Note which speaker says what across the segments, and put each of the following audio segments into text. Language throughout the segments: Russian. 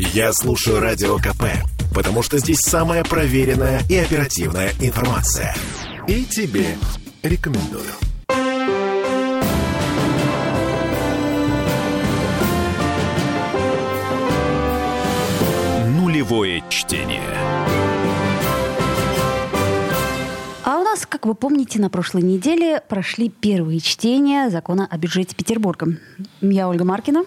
Speaker 1: Я слушаю Радио КП, потому что здесь самая проверенная и оперативная информация. И тебе рекомендую.
Speaker 2: Нулевое чтение.
Speaker 3: А у нас, как вы помните, на прошлой неделе прошли первые чтения закона о бюджете Петербурга. Я Ольга Маркина.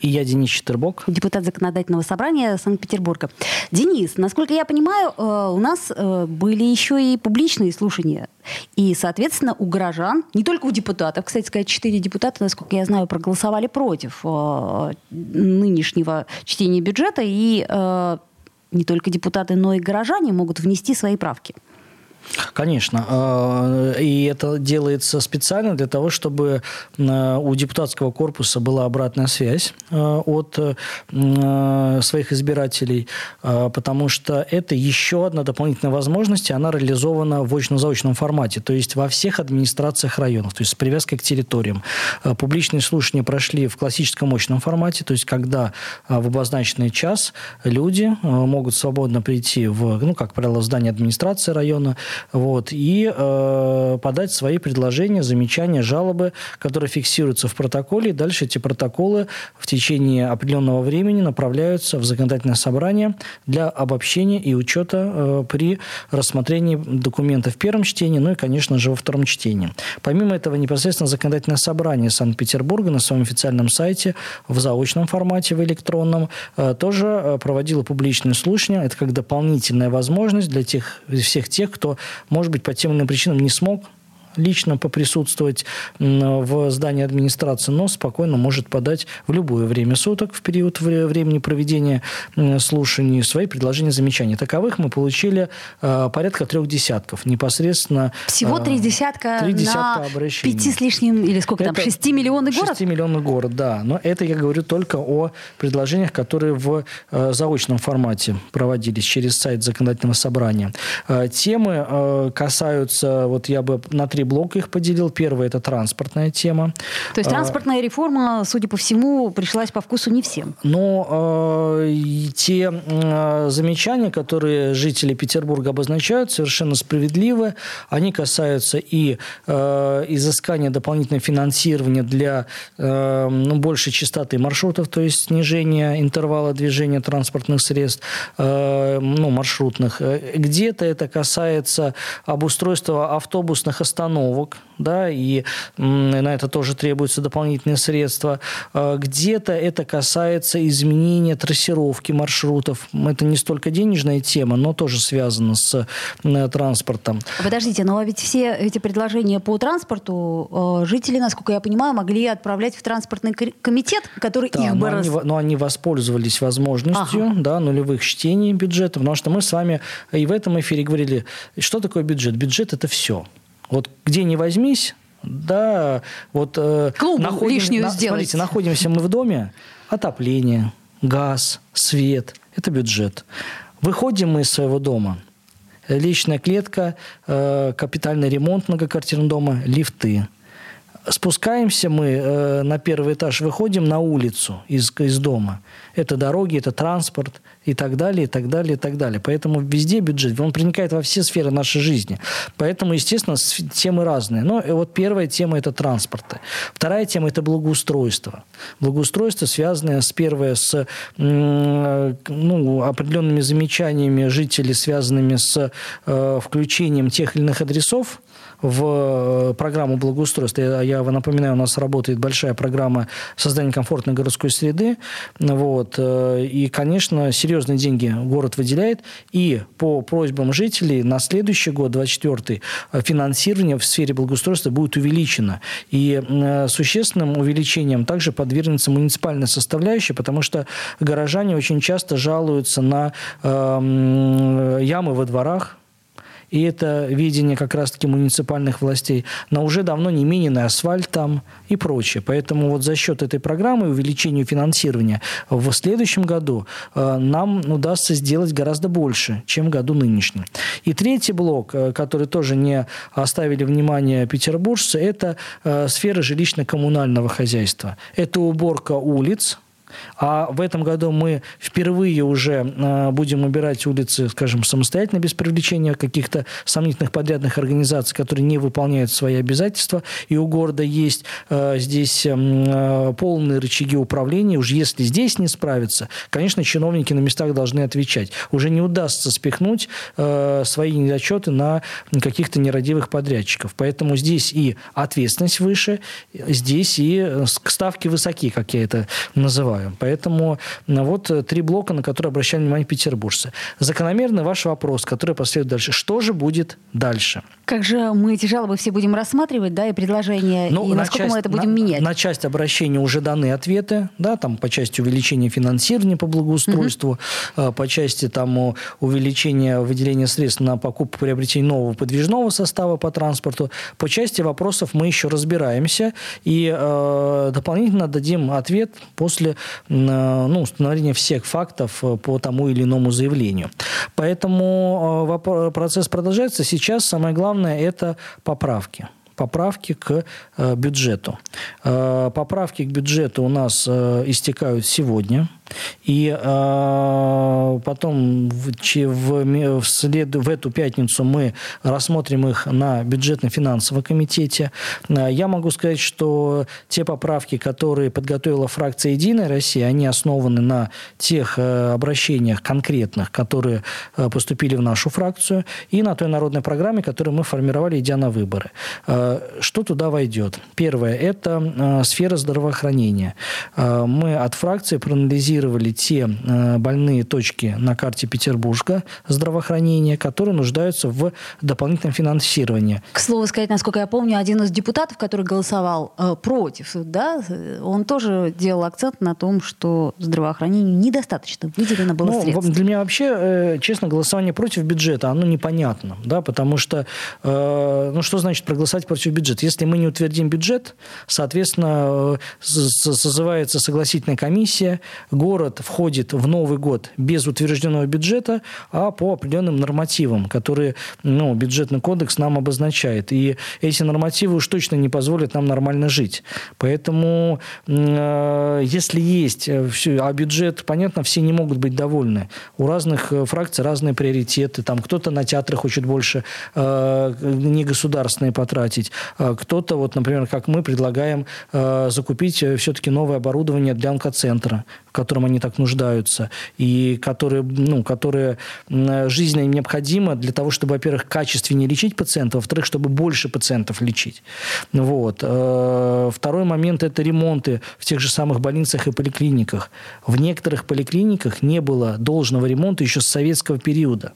Speaker 4: И я Денис Четербок.
Speaker 3: Депутат Законодательного собрания Санкт-Петербурга. Денис, насколько я понимаю, э, у нас э, были еще и публичные слушания. И, соответственно, у горожан, не только у депутатов, кстати сказать, четыре депутата, насколько я знаю, проголосовали против э, нынешнего чтения бюджета. И не только депутаты, но и горожане могут внести свои правки.
Speaker 4: Конечно. А, и это делается специально для того, чтобы а, у депутатского корпуса была обратная связь а, от своих избирателей, потому что это еще одна дополнительная возможность, и она реализована в очно-заочном формате, то есть во всех администрациях районов, то есть с привязкой к территориям. Публичные слушания прошли в классическом очном формате, то есть когда в обозначенный час люди могут свободно прийти в, ну, как правило, в здание администрации района, вот, и э, подать свои предложения, замечания, жалобы, которые фиксируются в протоколе. И дальше эти протоколы в течение определенного времени направляются в законодательное собрание для обобщения и учета э, при рассмотрении документов в первом чтении, ну и, конечно же, во втором чтении. Помимо этого, непосредственно законодательное собрание Санкт-Петербурга на своем официальном сайте в заочном формате, в электронном, э, тоже э, проводило публичные слушания. Это как дополнительная возможность для тех, всех тех, кто может быть, по тем или иным причинам не смог лично поприсутствовать в здании администрации, но спокойно может подать в любое время суток в период времени проведения слушаний свои предложения, замечания. Таковых мы получили э, порядка трех десятков непосредственно.
Speaker 3: Всего три десятка, три десятка на обращений. пяти с лишним, или сколько это там, шести миллионный город?
Speaker 4: Шести миллионный город, да. Но это я говорю только о предложениях, которые в э, заочном формате проводились через сайт законодательного собрания. Э, темы касаются, вот я бы на три блока их поделил. Первый – это транспортная тема.
Speaker 3: То есть а, транспортная реформа, судя по всему, пришлась по вкусу не всем.
Speaker 4: Но э, те э, замечания, которые жители Петербурга обозначают, совершенно справедливы. Они касаются и э, изыскания дополнительного финансирования для э, ну, большей частоты маршрутов, то есть снижения интервала движения транспортных средств, э, ну, маршрутных. Где-то это касается обустройства автобусных остановок, установок, да, и на это тоже требуются дополнительные средства. А, где-то это касается изменения трассировки маршрутов. Это не столько денежная тема, но тоже связано с транспортом.
Speaker 3: Подождите, но ведь все эти предложения по транспорту а, жители, насколько я понимаю, могли отправлять в транспортный комитет, который
Speaker 4: да,
Speaker 3: их
Speaker 4: бы...
Speaker 3: Но,
Speaker 4: раз... они, но они воспользовались возможностью ага. да, нулевых чтений бюджета, потому что мы с вами и в этом эфире говорили, что такое бюджет. Бюджет – это все. Вот где не возьмись, да, вот
Speaker 3: э, находим, лишнюю на, сделать.
Speaker 4: Смотрите, находимся мы в доме, отопление, газ, свет, это бюджет. Выходим мы из своего дома, личная клетка, э, капитальный ремонт многоквартирного дома, лифты. Спускаемся мы э, на первый этаж, выходим на улицу из, из дома. Это дороги, это транспорт и так далее, и так далее, и так далее. Поэтому везде бюджет, он проникает во все сферы нашей жизни. Поэтому, естественно, темы разные. Но э, вот первая тема – это транспорт. Вторая тема – это благоустройство. Благоустройство, связанное с первое с ну, определенными замечаниями жителей, связанными с э, включением тех или иных адресов в э, программу благоустройства. Я, я напоминаю, у нас работает большая программа создания комфортной городской среды. Вот. Э, и, конечно, серьезные деньги город выделяет. И по просьбам жителей на следующий год, 24 э, финансирование в сфере благоустройства будет увеличено. И существенным увеличением также подвергнется муниципальная составляющая, потому что горожане очень часто жалуются на ямы во дворах, и это видение как раз-таки муниципальных властей, на уже давно не миненный асфальт там и прочее. Поэтому вот за счет этой программы увеличения финансирования в следующем году э, нам удастся сделать гораздо больше, чем в году нынешнем. И третий блок, э, который тоже не оставили внимания петербуржцы, это э, сфера жилищно-коммунального хозяйства. Это уборка улиц, А в этом году мы впервые уже э, будем убирать улицы, скажем, самостоятельно, без привлечения каких-то сомнительных подрядных организаций, которые не выполняют свои обязательства. И у города есть э, здесь эм, полные рычаги управления. Уж если здесь не справиться, конечно, чиновники на местах должны отвечать. Уже не удастся спихнуть свои недочеты на каких-то нерадивых подрядчиков. Поэтому здесь и ответственность выше, здесь и ставки высоки, как я это называю. Поэтому вот три блока, на которые обращали внимание петербуржцы. Закономерный ваш вопрос, который последует дальше. Что же будет дальше?
Speaker 3: Как же мы эти жалобы все будем рассматривать, да, и предложения, ну, и насколько часть, мы это будем
Speaker 4: на,
Speaker 3: менять?
Speaker 4: На часть обращений уже даны ответы, да, там по части увеличения финансирования по благоустройству, угу. по части там увеличения выделения средств на покупку, приобретение нового подвижного состава по транспорту. По части вопросов мы еще разбираемся и э, дополнительно дадим ответ после э, ну, установления всех фактов э, по тому или иному заявлению. Поэтому э, процесс продолжается. Сейчас самое главное – это поправки поправки к э, бюджету. Поправки к бюджету у нас истекают сегодня. И э, потом в, в, в, след, в эту пятницу мы рассмотрим их на бюджетно-финансовом комитете. Э, я могу сказать, что те поправки, которые подготовила фракция «Единая Россия», они основаны на тех э, обращениях конкретных, которые э, поступили в нашу фракцию, и на той народной программе, которую мы формировали, идя на выборы. Э, что туда войдет? Первое – это э, сфера здравоохранения. Мы от фракции проанализировали анализировали те э, больные точки на карте Петербурга здравоохранения, которые нуждаются в дополнительном финансировании.
Speaker 3: К слову сказать, насколько я помню, один из депутатов, который голосовал э, против, да, он тоже делал акцент на том, что здравоохранению недостаточно выделено было ну, средств.
Speaker 4: Для меня вообще, э, честно, голосование против бюджета, оно непонятно, да, потому что, э, ну, что значит проголосовать против бюджета? Если мы не утвердим бюджет, соответственно, созывается согласительная комиссия, город входит в Новый год без утвержденного бюджета, а по определенным нормативам, которые ну, бюджетный кодекс нам обозначает. И эти нормативы уж точно не позволят нам нормально жить. Поэтому, э, если есть, э, а бюджет, понятно, все не могут быть довольны. У разных э, фракций разные приоритеты. Там кто-то на театры хочет больше э, негосударственные потратить. А кто-то, вот, например, как мы предлагаем э, закупить э, все-таки новое оборудование для онкоцентра, который котором они так нуждаются, и которые, ну, которые жизненно необходимо для того, чтобы, во-первых, качественнее лечить пациентов, во-вторых, чтобы больше пациентов лечить. Вот. Э, второй момент – это ремонты в тех же самых больницах и поликлиниках. В некоторых поликлиниках не было должного ремонта еще с советского периода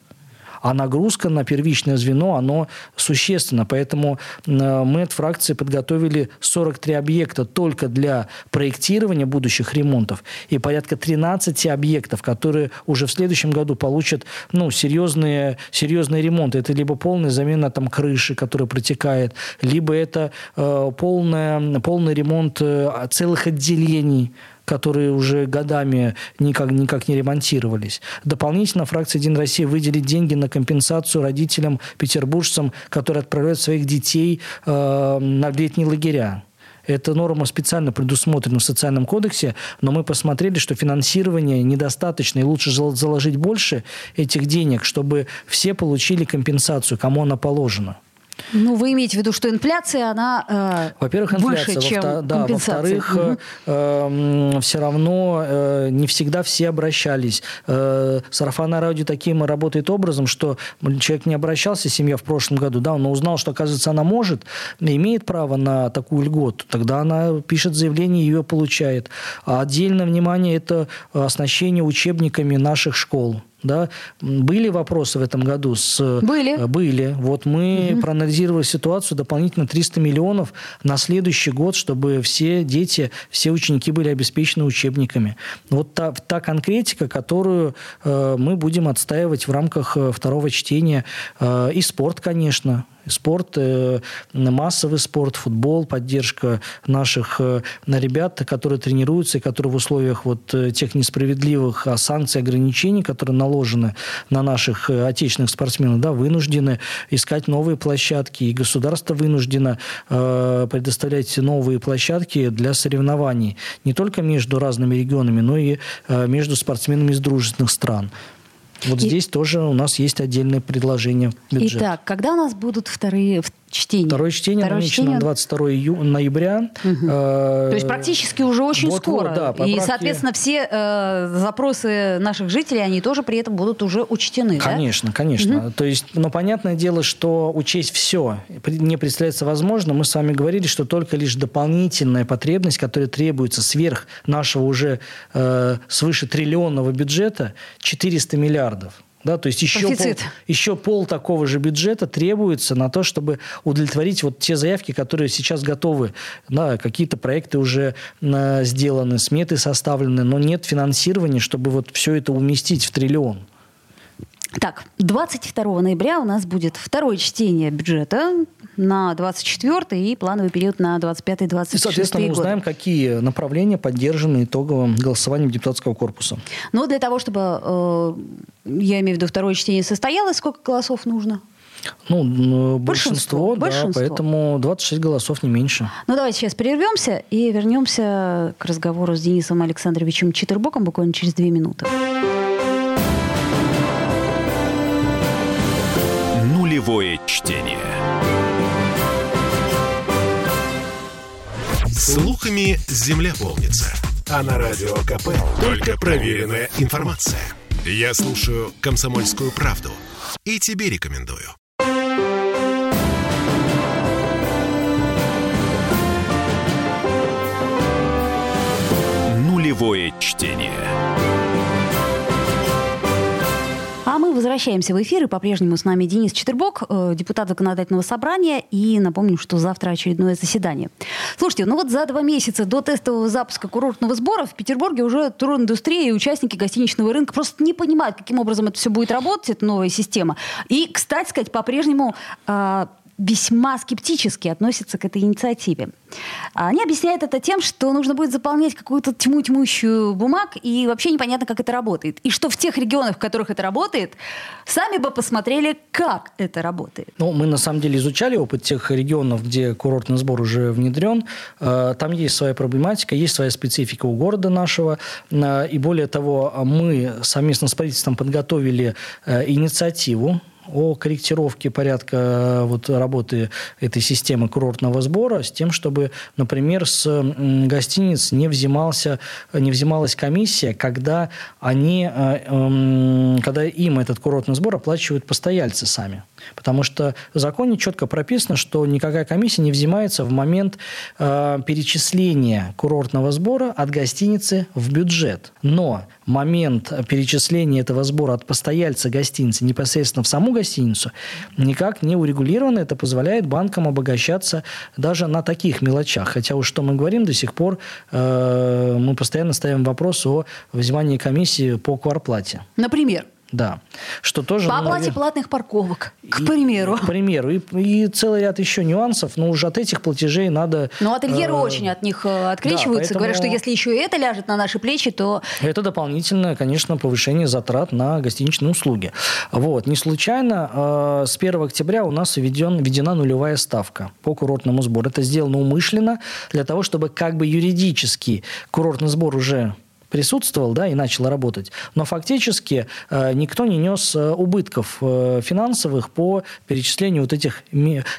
Speaker 4: а нагрузка на первичное звено, оно существенно. Поэтому мы от фракции подготовили 43 объекта только для проектирования будущих ремонтов и порядка 13 объектов, которые уже в следующем году получат ну, серьезные, серьезные ремонты. Это либо полная замена там, крыши, которая протекает, либо это э, полная, полный ремонт э, целых отделений которые уже годами никак, никак не ремонтировались. Дополнительно фракция «Единая Россия» выделит деньги на компенсацию родителям, петербуржцам, которые отправляют своих детей э, на летние лагеря. Эта норма специально предусмотрена в социальном кодексе, но мы посмотрели, что финансирование недостаточно, и лучше заложить больше этих денег, чтобы все получили компенсацию, кому она положена.
Speaker 3: Ну, вы имеете в виду, что инфляция, она э,
Speaker 4: Во-первых, инфляция, выше, чем во да, во-вторых, угу. э, э, все равно э, не всегда все обращались. Э, сарафанное радио таким работает образом, что человек не обращался, семья в прошлом году, да, но узнал, что, оказывается, она может, имеет право на такую льготу, тогда она пишет заявление и ее получает. А отдельное внимание – это оснащение учебниками наших школ. Да? Были вопросы в этом году? С...
Speaker 3: Были.
Speaker 4: Э, были. Вот мы угу. проанализировали ситуацию, дополнительно 300 миллионов на следующий год, чтобы все дети, все ученики были обеспечены учебниками. Вот та, та конкретика, которую э, мы будем отстаивать в рамках э, второго чтения. Э, и спорт, конечно. Спорт, э, массовый спорт, футбол, поддержка наших э, ребят, которые тренируются и которые в условиях вот э, тех несправедливых а, санкций, ограничений, которые наложены на наших отечественных спортсменов, да, вынуждены искать новые площадки, и государство вынуждено э, предоставлять новые площадки для соревнований не только между разными регионами, но и э, между спортсменами из дружественных стран. Вот и... здесь тоже у нас есть отдельное предложение
Speaker 3: бюджета. Итак, когда у нас будут вторые чтение.
Speaker 4: Второе чтение Второе намечено чтение... на 22 ию... ноября.
Speaker 3: Угу. Э... То есть практически уже очень вот, скоро. Вот, да, поправки... И, соответственно, все э, запросы наших жителей, они тоже при этом будут уже учтены,
Speaker 4: Конечно,
Speaker 3: да?
Speaker 4: конечно. Угу. То есть, но понятное дело, что учесть все не представляется возможно. Мы с вами говорили, что только лишь дополнительная потребность, которая требуется сверх нашего уже э, свыше триллионного бюджета, 400 миллиардов. Да, то есть еще пол, еще пол такого же бюджета требуется на то, чтобы удовлетворить вот те заявки, которые сейчас готовы. Да, какие-то проекты уже э, сделаны, сметы составлены, но нет финансирования, чтобы вот все это уместить в триллион.
Speaker 3: Так, 22 ноября у нас будет второе чтение бюджета на 24 и плановый период на 25-26 И,
Speaker 4: соответственно, мы узнаем, какие направления поддержаны итоговым голосованием депутатского корпуса.
Speaker 3: Ну, для того, чтобы, э, я имею в виду, второе чтение состоялось, сколько голосов нужно?
Speaker 4: Ну, большинство, большинство, да, большинство. поэтому 26 голосов не меньше.
Speaker 3: Ну, давайте сейчас прервемся и вернемся к разговору с Денисом Александровичем Читербоком буквально через две минуты.
Speaker 1: Нулевое чтение. Слухами земля полнится. А на радио КП только проверенная информация. Я слушаю «Комсомольскую правду» и тебе рекомендую. Нулевое чтение.
Speaker 3: Возвращаемся в эфир, и по-прежнему с нами Денис Четербок, э, депутат законодательного собрания, и напомню, что завтра очередное заседание. Слушайте, ну вот за два месяца до тестового запуска курортного сбора в Петербурге уже туриндустрия и участники гостиничного рынка просто не понимают, каким образом это все будет работать, эта новая система. И, кстати сказать, по-прежнему а, весьма скептически относятся к этой инициативе. Они объясняют это тем, что нужно будет заполнять какую-то тьму тьмущую бумаг, и вообще непонятно, как это работает. И что в тех регионах, в которых это работает, сами бы посмотрели, как это работает.
Speaker 4: Ну, мы на самом деле изучали опыт тех регионов, где курортный сбор уже внедрен. Э, там есть своя проблематика, есть своя специфика у города нашего. Э, и более того, мы совместно с правительством подготовили э, инициативу о корректировке порядка э, вот, работы этой системы курортного сбора с тем, чтобы, например, с гостиниц не, взимался, не взималась комиссия, когда, они, э, эм, когда им этот курортный сбор оплачивают постояльцы сами. Потому что в законе четко прописано, что никакая комиссия не взимается в момент э, перечисления курортного сбора от гостиницы в бюджет. Но момент перечисления этого сбора от постояльца гостиницы непосредственно в саму гостиницу никак не урегулировано. Это позволяет банкам обогащаться даже на таких мелочах. Хотя уж что мы говорим, до сих пор э, мы постоянно ставим вопрос о взимании комиссии по кварплате.
Speaker 3: Например?
Speaker 4: Да. Что тоже,
Speaker 3: По оплате наверное, платных парковок, к и, примеру.
Speaker 4: К примеру. И, и целый ряд еще нюансов, но уже от этих платежей надо...
Speaker 3: Но ательеры э, очень от них э, открещиваются, да, поэтому... говорят, что если еще это ляжет на наши плечи, то...
Speaker 4: Это дополнительное, конечно, повышение затрат на гостиничные услуги. Вот. Не случайно э, с 1 октября у нас введен, введена нулевая ставка по курортному сбору. Это сделано умышленно для того, чтобы как бы юридически курортный сбор уже присутствовал, да, и начал работать, но фактически э, никто не нес э, убытков э, финансовых по перечислению вот этих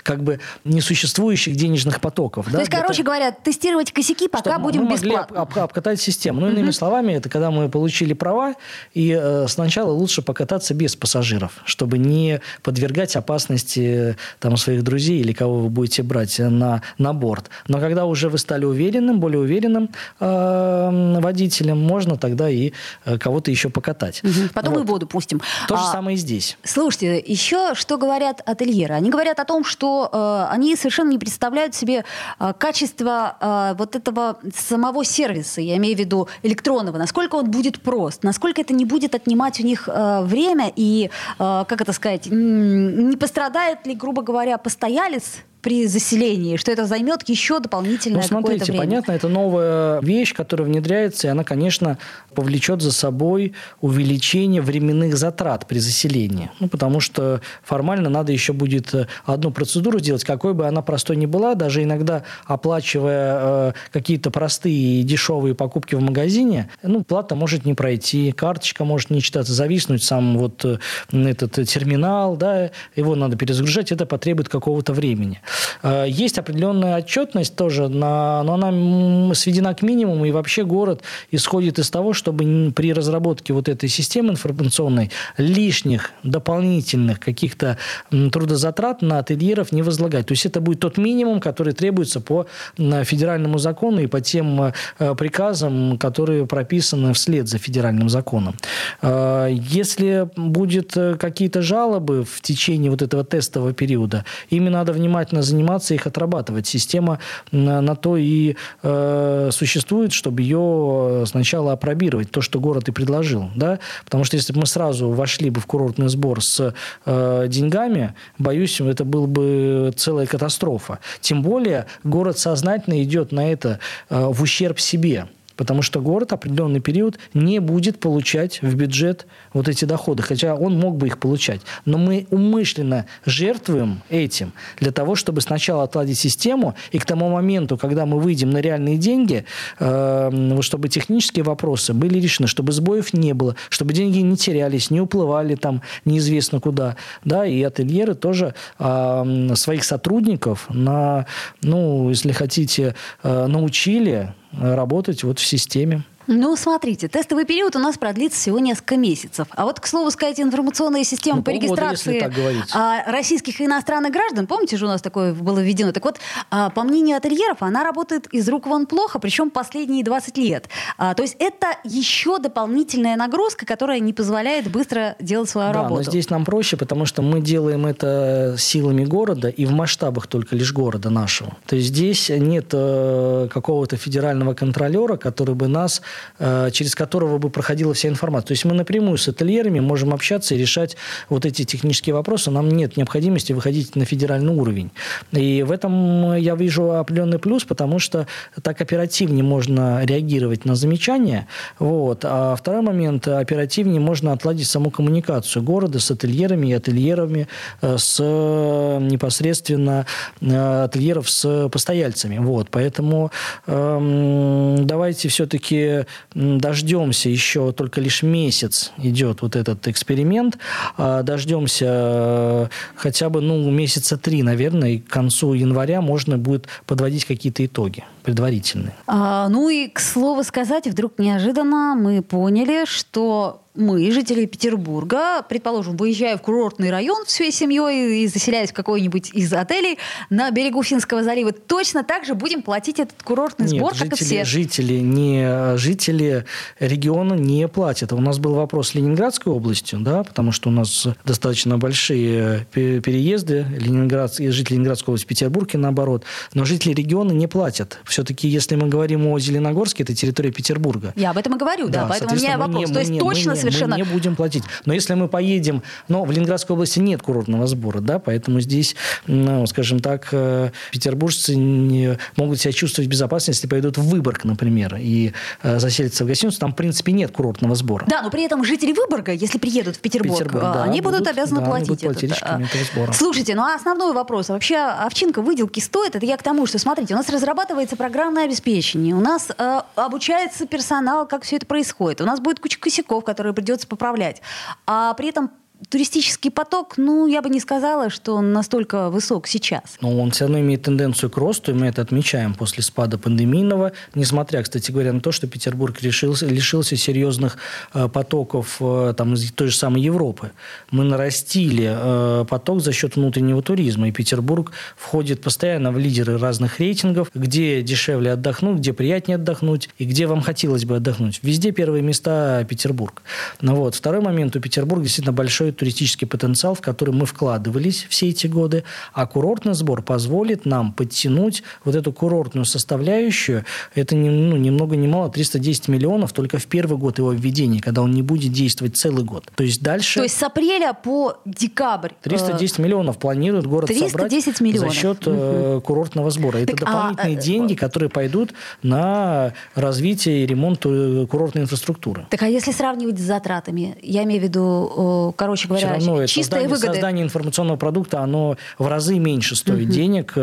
Speaker 4: как бы несуществующих денежных потоков.
Speaker 3: То да, есть, короче говоря, тестировать косяки пока будем мы бесплатно.
Speaker 4: Могли об, обкатать систему. Ну, иными словами, это когда мы получили права, и э, сначала лучше покататься без пассажиров, чтобы не подвергать опасности там своих друзей или кого вы будете брать на, на борт. Но когда уже вы стали уверенным, более уверенным э, водителем, можно тогда и э, кого-то еще покатать.
Speaker 3: Угу. Потом вот. и воду пустим.
Speaker 4: То же а, самое и здесь.
Speaker 3: Слушайте, еще что говорят ательеры? Они говорят о том, что э, они совершенно не представляют себе э, качество э, вот этого самого сервиса, я имею в виду электронного, насколько он будет прост, насколько это не будет отнимать у них э, время и, э, как это сказать, не пострадает ли, грубо говоря, постоялец при заселении, что это займет еще дополнительное
Speaker 4: ну, смотрите,
Speaker 3: время.
Speaker 4: понятно, это новая вещь, которая внедряется, и она, конечно, повлечет за собой увеличение временных затрат при заселении. Ну, потому что формально надо еще будет э, одну процедуру сделать, какой бы она простой ни была, даже иногда оплачивая э, какие-то простые и дешевые покупки в магазине, ну, плата может не пройти, карточка может не читаться, зависнуть сам вот э, этот терминал, да, его надо перезагружать, это потребует какого-то времени. Э, есть определенная отчетность тоже, но она сведена к минимуму, и вообще город исходит из того, чтобы при разработке вот этой системы информационной лишних дополнительных каких-то трудозатрат на ательеров не возлагать. То есть это будет тот минимум, который требуется по федеральному закону и по тем э, приказам, которые прописаны вслед за федеральным законом. Э, если будет какие-то жалобы в течение вот этого тестового периода, ими надо внимательно нужно заниматься, их отрабатывать. Система на то и э, существует, чтобы ее сначала опробировать, то, что город и предложил. Да? Потому что если бы мы сразу вошли бы в курортный сбор с э, деньгами, боюсь, это была бы целая катастрофа. Тем более город сознательно идет на это э, в ущерб себе. Потому что город определенный период не будет получать в бюджет вот эти доходы, хотя он мог бы их получать. Но мы умышленно жертвуем этим для того, чтобы сначала отладить систему, и к тому моменту, когда мы выйдем на реальные деньги, э, чтобы технические вопросы были решены, чтобы сбоев не было, чтобы деньги не терялись, не уплывали там неизвестно куда. Да, и ательеры тоже э, своих сотрудников на, ну, если хотите, э, научили работать вот в системе.
Speaker 3: Ну, смотрите, тестовый период у нас продлится всего несколько месяцев. А вот, к слову сказать, информационная система ну, по регистрации а, российских и иностранных граждан, помните же, у нас такое было введено? Так вот, а, по мнению ательеров, она работает из рук вон плохо, причем последние 20 лет. А, то есть это еще дополнительная нагрузка, которая не позволяет быстро делать свою
Speaker 4: да,
Speaker 3: работу.
Speaker 4: но здесь нам проще, потому что мы делаем это силами города и в масштабах только лишь города нашего. То есть здесь нет э, какого-то федерального контролера, который бы нас через которого бы проходила вся информация. То есть мы напрямую с ательерами можем общаться и решать вот эти технические вопросы. Нам нет необходимости выходить на федеральный уровень. И в этом я вижу определенный плюс, потому что так оперативнее можно реагировать на замечания. Вот. А второй момент, оперативнее можно отладить саму коммуникацию города с ательерами и ательерами, э, с непосредственно э, ательеров с постояльцами. Вот. Поэтому эм, давайте все-таки дождемся еще только лишь месяц идет вот этот эксперимент, а, дождемся э, хотя бы ну, месяца три, наверное, и к концу января можно будет подводить какие-то итоги предварительные.
Speaker 3: А, ну и, к слову сказать, вдруг неожиданно мы поняли, что мы, жители Петербурга, предположим, выезжая в курортный район всей семьей и заселяясь в какой-нибудь из отелей на берегу Финского залива, точно так же будем платить этот курортный
Speaker 4: Нет,
Speaker 3: сбор,
Speaker 4: жители,
Speaker 3: как и все.
Speaker 4: Жители, не, жители региона не платят. У нас был вопрос с Ленинградской областью, да, потому что у нас достаточно большие переезды Ленинград, жители Ленинградской области, Петербург и наоборот. Но жители региона не платят. Все-таки, если мы говорим о Зеленогорске, это территория Петербурга.
Speaker 3: Я об этом и говорю, да, да поэтому у меня вопрос. Не, То есть
Speaker 4: не,
Speaker 3: точно совершенно...
Speaker 4: Мы не будем платить. Но если мы поедем... Но в Ленинградской области нет курортного сбора, да, поэтому здесь, ну, скажем так, э, петербуржцы не могут себя чувствовать безопасности, если поедут в Выборг, например, и э, заселятся в гостиницу, там, в принципе, нет курортного сбора.
Speaker 3: Да, но при этом жители Выборга, если приедут в Петербург, Петербург да, они будут, будут обязаны
Speaker 4: да,
Speaker 3: платить
Speaker 4: будут этот. этого сбора.
Speaker 3: Слушайте, ну а основной вопрос, вообще овчинка выделки стоит? Это я к тому, что, смотрите, у нас разрабатывается программное обеспечение, у нас э, обучается персонал, как все это происходит, у нас будет куча косяков, которые придется поправлять. А при этом туристический поток, ну, я бы не сказала, что он настолько высок сейчас.
Speaker 4: Но он все равно имеет тенденцию к росту, и мы это отмечаем после спада пандемийного, несмотря, кстати говоря, на то, что Петербург лишился, лишился серьезных э, потоков э, там, из той же самой Европы. Мы нарастили э, поток за счет внутреннего туризма, и Петербург входит постоянно в лидеры разных рейтингов, где дешевле отдохнуть, где приятнее отдохнуть, и где вам хотелось бы отдохнуть. Везде первые места Петербург. Ну, вот. Второй момент, у Петербурга действительно большой туристический потенциал, в который мы вкладывались все эти годы, а курортный сбор позволит нам подтянуть вот эту курортную составляющую. Это не, ну, ни много ни мало 310 миллионов только в первый год его введения, когда он не будет действовать целый год. То есть дальше...
Speaker 3: То есть с апреля по декабрь...
Speaker 4: 310 э, миллионов планирует город 310 собрать миллионов. за счет угу. курортного сбора. Это так, а, дополнительные а, деньги, которые пойдут на развитие и ремонт э, курортной инфраструктуры.
Speaker 3: Так а если сравнивать с затратами, я имею в виду, короче говоря, Все равно чистые
Speaker 4: создание,
Speaker 3: выгоды.
Speaker 4: Создание информационного продукта, оно в разы меньше стоит угу. денег.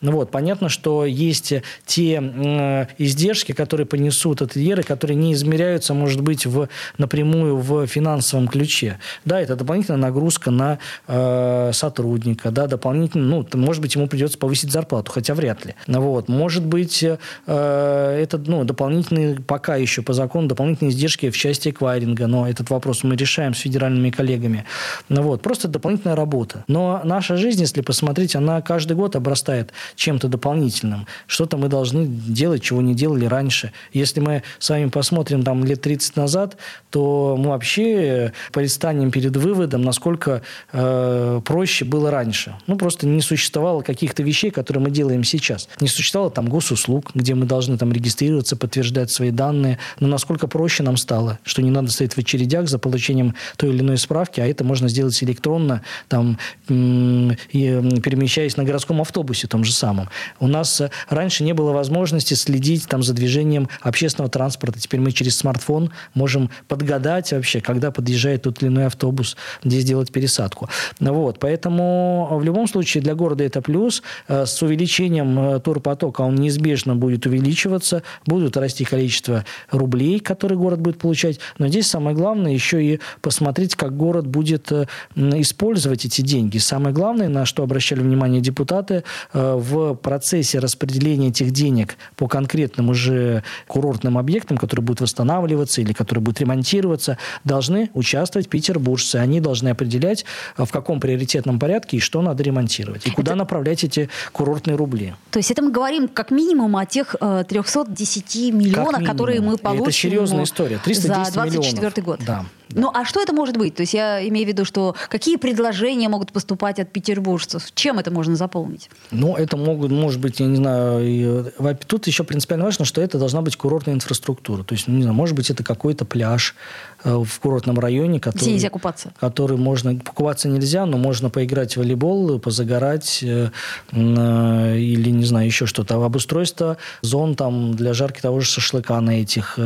Speaker 4: Ну вот, понятно, что есть те э, издержки, которые понесут ательеры, которые не измеряются, может быть, в, напрямую в финансовом ключе. Да, это дополнительная нагрузка на э, сотрудника, да, дополнительно, ну, может быть, ему придется повысить зарплату, хотя вряд ли. Вот, может быть, э, это, ну, дополнительные, пока еще по закону, дополнительные издержки в части эквайринга, но этот вопрос мы решаем с федеральными коллегами. Ну, вот, просто дополнительная работа. Но наша жизнь, если посмотреть, она каждый год обрастает чем-то дополнительным. Что-то мы должны делать, чего не делали раньше. Если мы с вами посмотрим там лет 30 назад, то мы вообще предстанем перед выводом, насколько э, проще было раньше. Ну, просто не существовало каких-то вещей, которые мы делаем сейчас. Не существовало там госуслуг, где мы должны там регистрироваться, подтверждать свои данные. Но насколько проще нам стало, что не надо стоять в очередях за получением той или иной справки, а это можно сделать электронно, там, перемещаясь на городском автобусе том же самом. У нас раньше не было возможности следить там, за движением общественного транспорта. Теперь мы через смартфон можем подгадать вообще, когда подъезжает тот или иной автобус, где сделать пересадку. Вот. Поэтому в любом случае для города это плюс. Э, с увеличением э, турпотока он неизбежно будет увеличиваться, будут расти количество рублей, которые город будет получать. Но здесь самое главное еще и посмотреть, как город будет э, использовать эти деньги. Самое главное, на что обращали внимание депутаты, в процессе распределения этих денег по конкретным уже курортным объектам, которые будут восстанавливаться или которые будут ремонтироваться, должны участвовать петербуржцы. Они должны определять, в каком приоритетном порядке и что надо ремонтировать. И куда это... направлять эти курортные рубли.
Speaker 3: То есть это мы говорим как минимум о тех э, 310 миллионах, которые мы получим.
Speaker 4: Это серьезная история. 310
Speaker 3: за 24
Speaker 4: миллионов.
Speaker 3: год.
Speaker 4: Да.
Speaker 3: Да. Ну, а что это может быть? То есть я имею в виду, что какие предложения могут поступать от петербуржцев? Чем это можно заполнить?
Speaker 4: Ну, это могут, может быть, я не знаю, и, тут еще принципиально важно, что это должна быть курортная инфраструктура. То есть, не знаю, может быть, это какой-то пляж э, в курортном районе, который...
Speaker 3: Где нельзя купаться?
Speaker 4: Который можно... Купаться нельзя, но можно поиграть в волейбол, позагорать э, э, или, не знаю, еще что-то. Обустройство зон там для жарки того же шашлыка на этих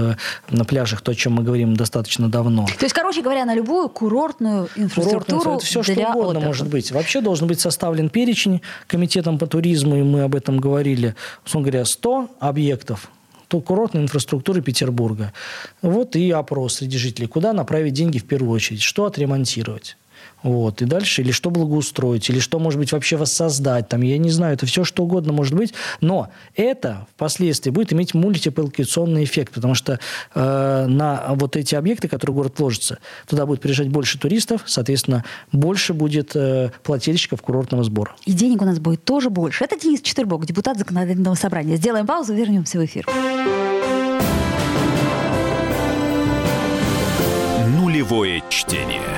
Speaker 4: на пляжах, то, о чем мы говорим достаточно давно.
Speaker 3: То есть, короче говоря, на любую курортную инфраструктуру
Speaker 4: Курортную, это все, что угодно отдыха. может быть. Вообще должен быть составлен перечень комитетом по туризму, и мы об этом говорили. Условно говоря, 100 объектов то курортной инфраструктуры Петербурга. Вот и опрос среди жителей. Куда направить деньги в первую очередь? Что отремонтировать? Вот, и дальше, или что благоустроить, или что, может быть, вообще воссоздать, там, я не знаю, это все что угодно может быть, но это впоследствии будет иметь мультипликационный эффект, потому что э, на вот эти объекты, которые город вложится, туда будет приезжать больше туристов, соответственно, больше будет э, плательщиков курортного сбора.
Speaker 3: И денег у нас будет тоже больше. Это Денис Четвербок, депутат законодательного собрания. Сделаем паузу, вернемся в эфир.
Speaker 1: Нулевое чтение.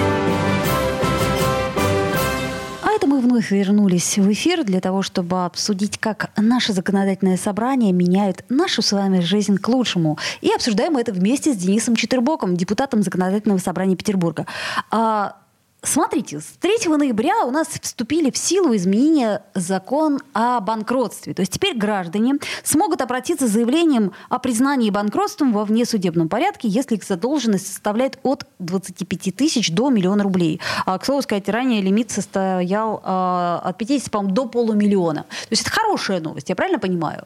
Speaker 3: Вновь вернулись в эфир для того, чтобы обсудить, как наше законодательное собрание меняет нашу с вами жизнь к лучшему. И обсуждаем это вместе с Денисом Четырбоком, депутатом законодательного собрания Петербурга. А Смотрите, с 3 ноября у нас вступили в силу изменения закон о банкротстве. То есть теперь граждане смогут обратиться с заявлением о признании банкротством во внесудебном порядке, если их задолженность составляет от 25 тысяч до миллиона рублей. А, к слову сказать, ранее лимит состоял а, от 50, по до полумиллиона. То есть это хорошая новость, я правильно понимаю?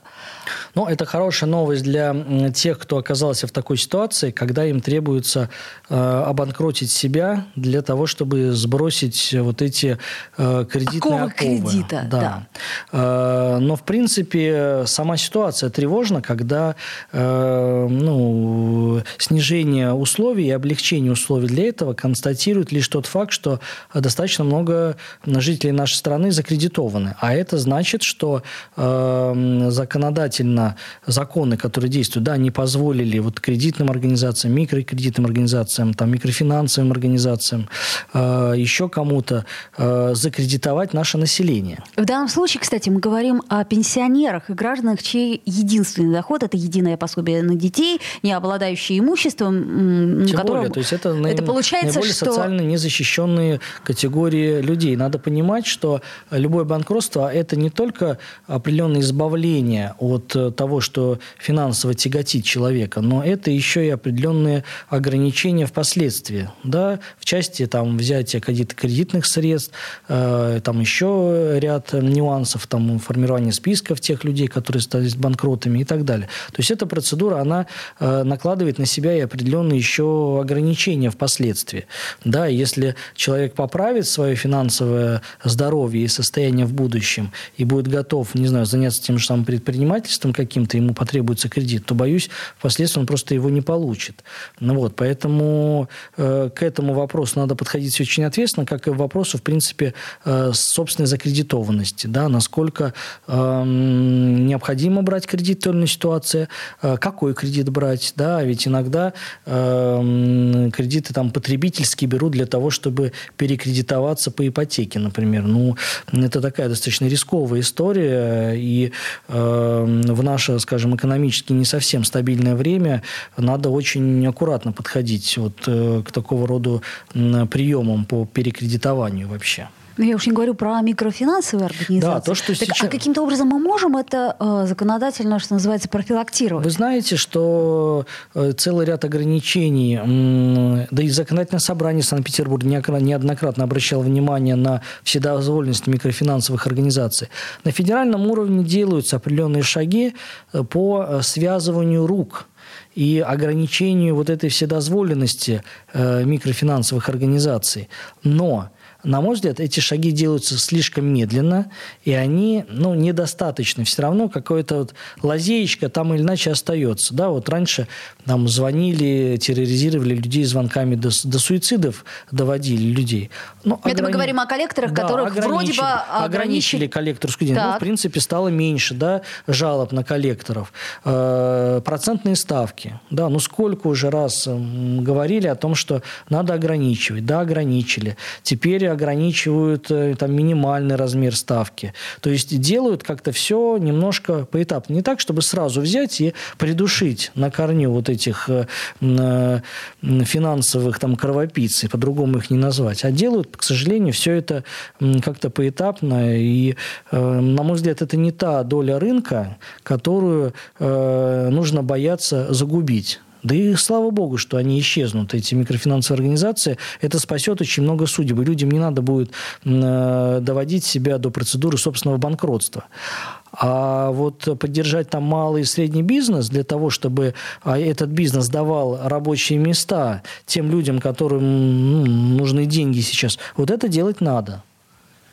Speaker 4: Ну, это хорошая новость для тех, кто оказался в такой ситуации, когда им требуется э, обанкротить себя для того, чтобы сбросить вот эти э, кредитные оковы.
Speaker 3: кредита, да. да.
Speaker 4: Э, но, в принципе, сама ситуация тревожна, когда э, ну, снижение условий и облегчение условий для этого констатирует лишь тот факт, что достаточно много жителей нашей страны закредитованы. А это значит, что э, законодательно законы, которые действуют, да, не позволили вот кредитным организациям, микрокредитным организациям, там, микрофинансовым организациям, э, еще кому-то э, закредитовать наше население.
Speaker 3: В данном случае, кстати, мы говорим о пенсионерах и гражданах, чей единственный доход – это единое пособие на детей, не обладающие имуществом,
Speaker 4: Тем которым... более, то есть это, это получается, наиболее что... социально незащищенные категории людей. Надо понимать, что любое банкротство – это не только определенное избавление от того, что финансово тяготит человека, но это еще и определенные ограничения впоследствии. Да? В части там, взятия каких-то кредитных средств, э, там еще ряд нюансов, там, формирование списков тех людей, которые стали банкротами и так далее. То есть эта процедура, она э, накладывает на себя и определенные еще ограничения впоследствии. Да, если человек поправит свое финансовое здоровье и состояние в будущем и будет готов, не знаю, заняться тем же самым предпринимательством каким-то, ему потребуется кредит, то, боюсь, впоследствии он просто его не получит. Ну вот, поэтому э, к этому вопросу надо подходить очень ответственно, как и к вопросу, в принципе, э, собственной закредитованности, да, насколько э, необходимо брать кредит в той или иной ситуации, э, какой кредит брать, да, ведь иногда э, кредиты там потребительские берут для того, чтобы перекредитоваться по ипотеке, например. Ну, это такая достаточно рисковая история, и э, в наше, скажем, экономически не совсем стабильное время надо очень аккуратно подходить вот э, к такого рода приемам по перекредитованию вообще.
Speaker 3: Ну, я уж не говорю про микрофинансовые организации.
Speaker 4: Да, то, что так,
Speaker 3: сейчас... А каким-то образом мы можем это э, законодательно, что называется, профилактировать?
Speaker 4: Вы знаете, что э, целый ряд ограничений, э, да и законодательное собрание Санкт-Петербурга неоднократно обращало внимание на вседозволенность микрофинансовых организаций. На федеральном уровне делаются определенные шаги э, по э, связыванию рук и ограничению вот этой вседозволенности э, микрофинансовых организаций. Но на мой взгляд, эти шаги делаются слишком медленно, и они ну, недостаточны. Все равно какая-то вот лазеечка там или иначе остается. Да, вот раньше нам звонили, терроризировали людей звонками до, до суицидов, доводили людей.
Speaker 3: Но Это ограни... мы говорим о коллекторах, да, которых вроде бы ограничили.
Speaker 4: ограничили коллекторскую деятельность. Ну, в принципе, стало меньше да, жалоб на коллекторов. Э, процентные ставки. Да, ну сколько уже раз говорили о том, что надо ограничивать. Да, ограничили. Теперь ограничивают э, там, минимальный размер ставки. То есть делают как-то все немножко поэтапно. Не так, чтобы сразу взять и придушить на корню вот этих э, э, финансовых там, кровопийц, по-другому их не назвать. А делают, к сожалению, все это как-то поэтапно. И, на мой взгляд, это не та доля рынка, которую нужно бояться загубить. Да и слава богу, что они исчезнут, эти микрофинансовые организации. Это спасет очень много судеб. Людям не надо будет э, доводить себя до процедуры собственного банкротства. А вот поддержать там малый и средний бизнес для того, чтобы а, этот бизнес давал рабочие места тем людям, которым ну, нужны деньги сейчас, вот это делать надо.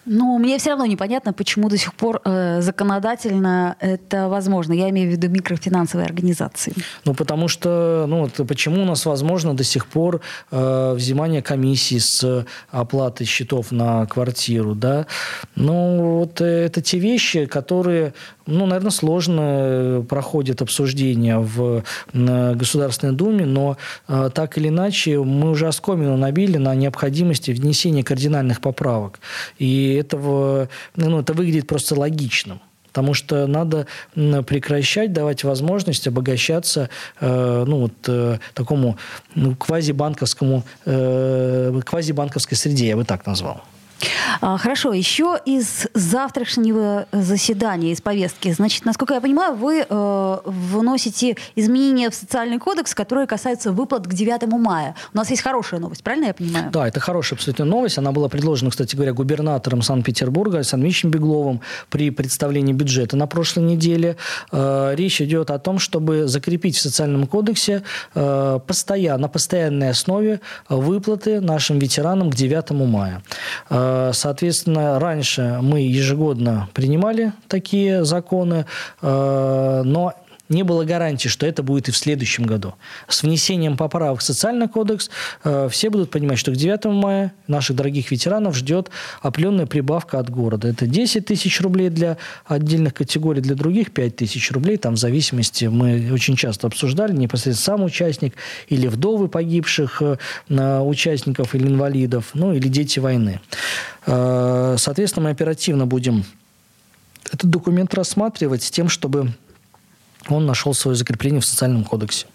Speaker 3: Ну, мне все равно непонятно, почему до сих пор э, законодательно это возможно. Я имею в виду микрофинансовые организации.
Speaker 4: Ну, потому что, ну, вот почему у нас возможно до сих пор э, взимание комиссии с оплаты счетов на квартиру, да? Ну, вот это те вещи, которые ну, наверное, сложно проходит обсуждение в Государственной Думе, но э, так или иначе мы уже оскомину набили на необходимости внесения кардинальных поправок. И этого, ну, это выглядит просто логичным. потому что надо прекращать давать возможность обогащаться э, ну, вот, э, такому ну, квазибанковскому, э, квазибанковской среде, я бы так назвал.
Speaker 3: А, хорошо, еще из завтрашнего заседания, из повестки, значит, насколько я понимаю, вы э, вносите изменения в социальный кодекс, которые касаются выплат к 9 мая. У нас есть хорошая новость, правильно я понимаю?
Speaker 4: Да, это хорошая абсолютно новость. Она была предложена, кстати говоря, губернатором Санкт-Петербурга Александром Бегловым при представлении бюджета на прошлой неделе. Э, речь идет о том, чтобы закрепить в социальном кодексе э, постоянно, на постоянной основе выплаты нашим ветеранам к 9 мая. Э, соответственно, раньше мы ежегодно принимали такие законы, э, но не было гарантии, что это будет и в следующем году. С внесением поправок в социальный кодекс э, все будут понимать, что к 9 мая наших дорогих ветеранов ждет определенная прибавка от города. Это 10 тысяч рублей для отдельных категорий, для других 5 тысяч рублей. Там в зависимости, мы очень часто обсуждали, непосредственно сам участник или вдовы погибших э, участников или инвалидов, ну или дети войны. Э, соответственно, мы оперативно будем этот документ рассматривать с тем, чтобы он нашел свое закрепление в социальном кодексе.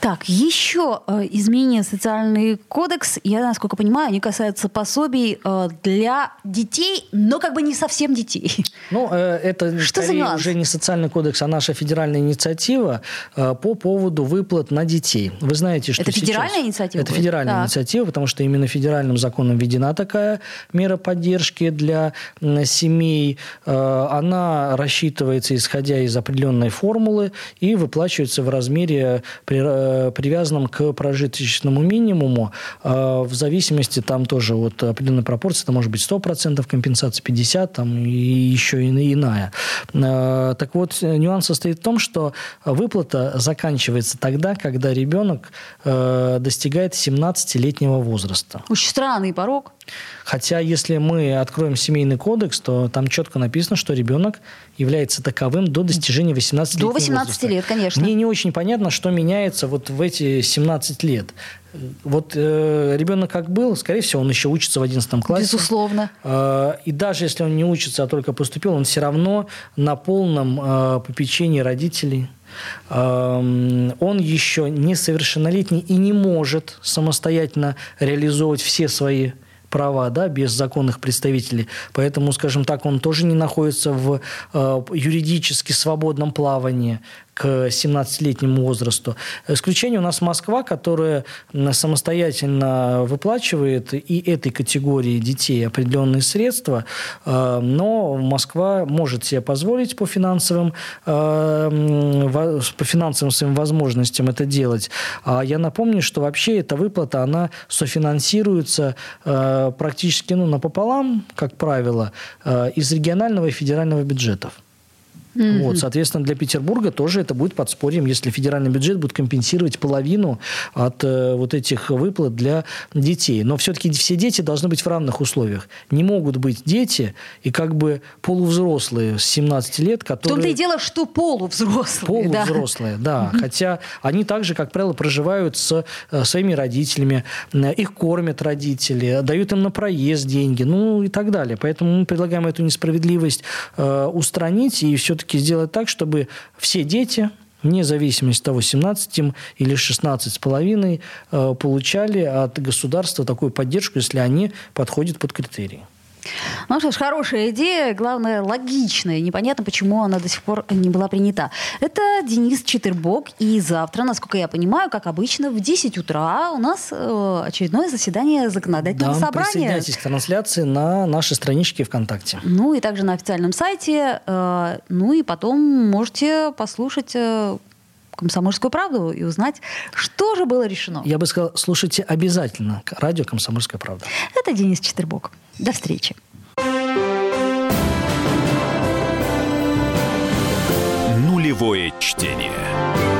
Speaker 3: Так, еще э, изменения в социальный кодекс, я, насколько понимаю, они касаются пособий э, для детей, но как бы не совсем детей.
Speaker 4: Ну, э, это Что скорее уже не социальный кодекс, а наша федеральная инициатива э, по поводу выплат на детей. Вы знаете, что
Speaker 3: Это федеральная сейчас... инициатива?
Speaker 4: Это федеральная так. инициатива, потому что именно федеральным законом введена такая мера поддержки для семей. Э, она рассчитывается, исходя из определенной формулы, и выплачивается в размере при привязанном к прожиточному минимуму, э, в зависимости там тоже от определенной пропорции, это может быть 100% компенсации, 50% там, и еще иная. Э, так вот, нюанс состоит в том, что выплата заканчивается тогда, когда ребенок достигает 17-летнего возраста.
Speaker 3: Очень странный порог.
Speaker 4: Хотя, если мы откроем семейный кодекс, то там четко написано, что ребенок является таковым до достижения 18 лет.
Speaker 3: До 18 возраста. лет, конечно.
Speaker 4: Мне не очень понятно, что меняется вот в эти 17 лет. Вот э, ребенок как был, скорее всего, он еще учится в 11 классе.
Speaker 3: Безусловно.
Speaker 4: Э, и даже если он не учится, а только поступил, он все равно на полном э, попечении родителей. Э, он еще несовершеннолетний и не может самостоятельно реализовывать все свои права, да, без законных представителей. Поэтому, скажем так, он тоже не находится в э, юридически свободном плавании к 17-летнему возрасту. Исключение у нас Москва, которая самостоятельно выплачивает и этой категории детей определенные средства, э, но Москва может себе позволить по финансовым, э, по финансовым своим возможностям это делать. А я напомню, что вообще эта выплата, она софинансируется э, практически ну, напополам, как правило, из регионального и федерального бюджетов. Mm-hmm. Вот, соответственно, для Петербурга тоже это будет подспорьем, если федеральный бюджет будет компенсировать половину от э, вот этих выплат для детей. Но все-таки все дети должны быть в равных условиях. Не могут быть дети и как бы полувзрослые с 17 лет, которые... В
Speaker 3: том-то и дело, что полувзрослые.
Speaker 4: Полувзрослые, да. да. Mm-hmm. Хотя они также, как правило, проживают с э, своими родителями, э, их кормят родители, дают им на проезд деньги, ну и так далее. Поэтому мы предлагаем эту несправедливость э, устранить и все-таки все-таки сделать так, чтобы все дети, вне зависимости от того, 17 им или 16 с половиной, э, получали от государства такую поддержку, если они подходят под критерии.
Speaker 3: Ну что ж, хорошая идея, главное, логичная. Непонятно, почему она до сих пор не была принята. Это Денис Читербок. И завтра, насколько я понимаю, как обычно, в 10 утра у нас э, очередное заседание законодательного да, собрания.
Speaker 4: присоединяйтесь к трансляции на нашей страничке ВКонтакте.
Speaker 3: Ну и также на официальном сайте. Э, ну и потом можете послушать э, «Комсомольскую правду» и узнать, что же было решено.
Speaker 4: Я бы сказал, слушайте обязательно радио «Комсомольская правда».
Speaker 3: Это Денис Четербок. До встречи.
Speaker 1: Нулевое чтение.